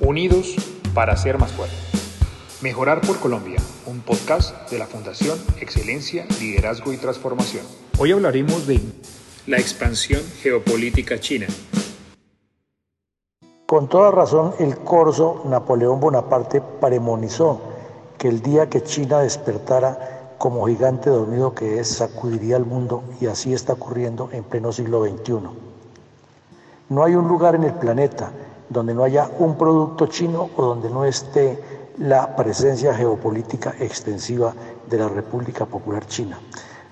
Unidos para ser más fuertes. Mejorar por Colombia, un podcast de la Fundación Excelencia, Liderazgo y Transformación. Hoy hablaremos de la expansión geopolítica china. Con toda razón, el corso Napoleón Bonaparte premonizó que el día que China despertara como gigante dormido que es, sacudiría al mundo y así está ocurriendo en pleno siglo XXI. No hay un lugar en el planeta donde no haya un producto chino o donde no esté la presencia geopolítica extensiva de la República Popular China.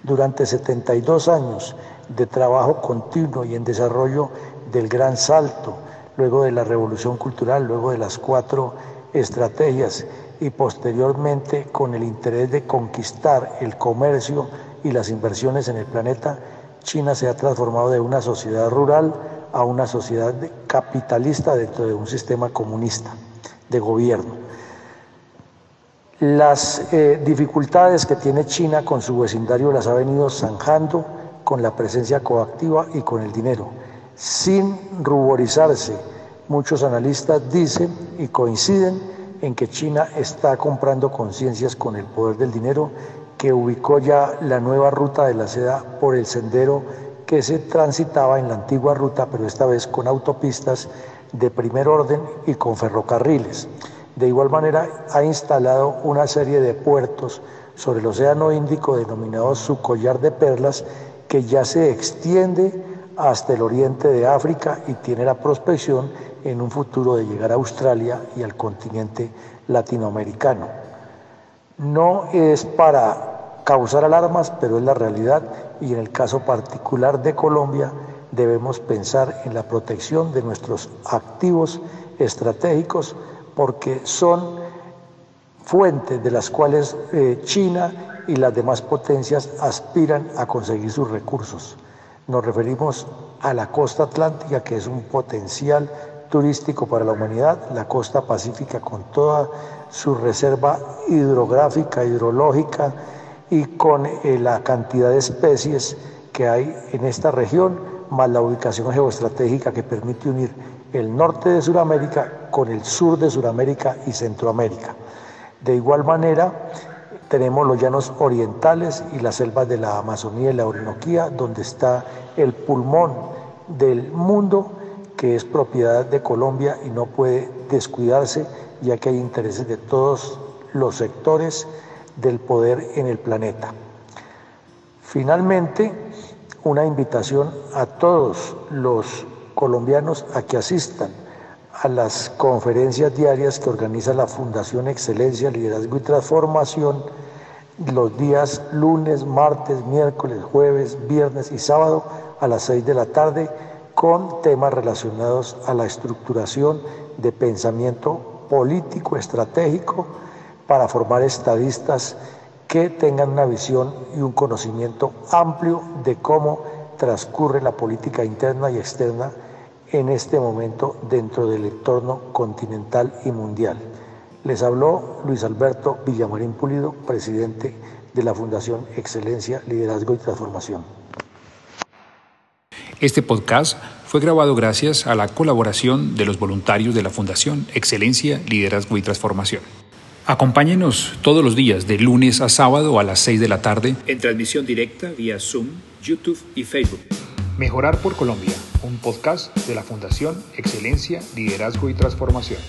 Durante 72 años de trabajo continuo y en desarrollo del gran salto, luego de la revolución cultural, luego de las cuatro estrategias y posteriormente con el interés de conquistar el comercio y las inversiones en el planeta, China se ha transformado de una sociedad rural a una sociedad capitalista dentro de un sistema comunista de gobierno. Las eh, dificultades que tiene China con su vecindario las ha venido zanjando con la presencia coactiva y con el dinero. Sin ruborizarse, muchos analistas dicen y coinciden en que China está comprando conciencias con el poder del dinero, que ubicó ya la nueva ruta de la seda por el sendero que se transitaba en la antigua ruta, pero esta vez con autopistas de primer orden y con ferrocarriles. De igual manera, ha instalado una serie de puertos sobre el Océano Índico denominados su collar de perlas, que ya se extiende hasta el oriente de África y tiene la prospección en un futuro de llegar a Australia y al continente latinoamericano. No es para causar alarmas, pero es la realidad y en el caso particular de Colombia debemos pensar en la protección de nuestros activos estratégicos porque son fuentes de las cuales eh, China y las demás potencias aspiran a conseguir sus recursos. Nos referimos a la costa atlántica, que es un potencial turístico para la humanidad, la costa pacífica con toda su reserva hidrográfica, hidrológica, y con eh, la cantidad de especies que hay en esta región, más la ubicación geoestratégica que permite unir el norte de Sudamérica con el sur de Sudamérica y Centroamérica. De igual manera, tenemos los llanos orientales y las selvas de la Amazonía y la Orinoquía, donde está el pulmón del mundo, que es propiedad de Colombia y no puede descuidarse, ya que hay intereses de todos los sectores del poder en el planeta. Finalmente, una invitación a todos los colombianos a que asistan a las conferencias diarias que organiza la Fundación Excelencia, Liderazgo y Transformación los días lunes, martes, miércoles, jueves, viernes y sábado a las seis de la tarde con temas relacionados a la estructuración de pensamiento político, estratégico, para formar estadistas que tengan una visión y un conocimiento amplio de cómo transcurre la política interna y externa en este momento dentro del entorno continental y mundial. Les habló Luis Alberto Villamarín Pulido, presidente de la Fundación Excelencia, Liderazgo y Transformación. Este podcast fue grabado gracias a la colaboración de los voluntarios de la Fundación Excelencia, Liderazgo y Transformación. Acompáñenos todos los días de lunes a sábado a las 6 de la tarde en transmisión directa vía Zoom, YouTube y Facebook. Mejorar por Colombia, un podcast de la Fundación Excelencia, Liderazgo y Transformación.